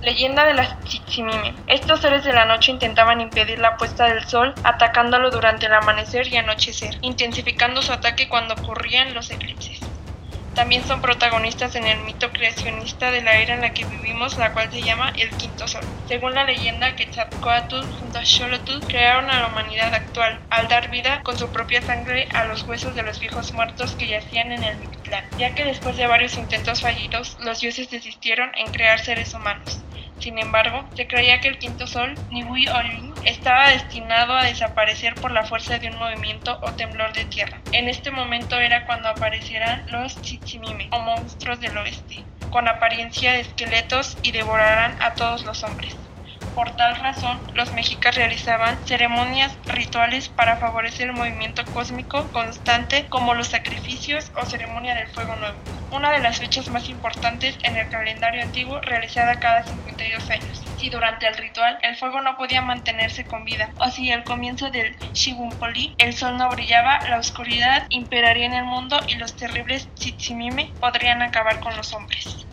Leyenda de las Tzitzimime. Estos seres de la noche intentaban impedir la puesta del sol atacándolo durante el amanecer y anochecer, intensificando su ataque cuando ocurrían los eclipses. También son protagonistas en el mito creacionista de la era en la que vivimos, la cual se llama el Quinto Sol. Según la leyenda, Quetzalcoatl junto a Xolotl crearon a la humanidad actual, al dar vida con su propia sangre a los huesos de los viejos muertos que yacían en el Mictlán, ya que después de varios intentos fallidos, los dioses desistieron en crear seres humanos. Sin embargo, se creía que el quinto sol, Nihui Olin, estaba destinado a desaparecer por la fuerza de un movimiento o temblor de tierra. En este momento era cuando aparecerán los Tzitzimime, o monstruos del oeste, con apariencia de esqueletos y devorarán a todos los hombres. Por tal razón, los mexicas realizaban ceremonias rituales para favorecer el movimiento cósmico constante como los sacrificios o ceremonia del fuego nuevo, una de las fechas más importantes en el calendario antiguo realizada cada 52 años. Si durante el ritual el fuego no podía mantenerse con vida o si al comienzo del Shigumpoli el sol no brillaba, la oscuridad imperaría en el mundo y los terribles Tzitzimime podrían acabar con los hombres.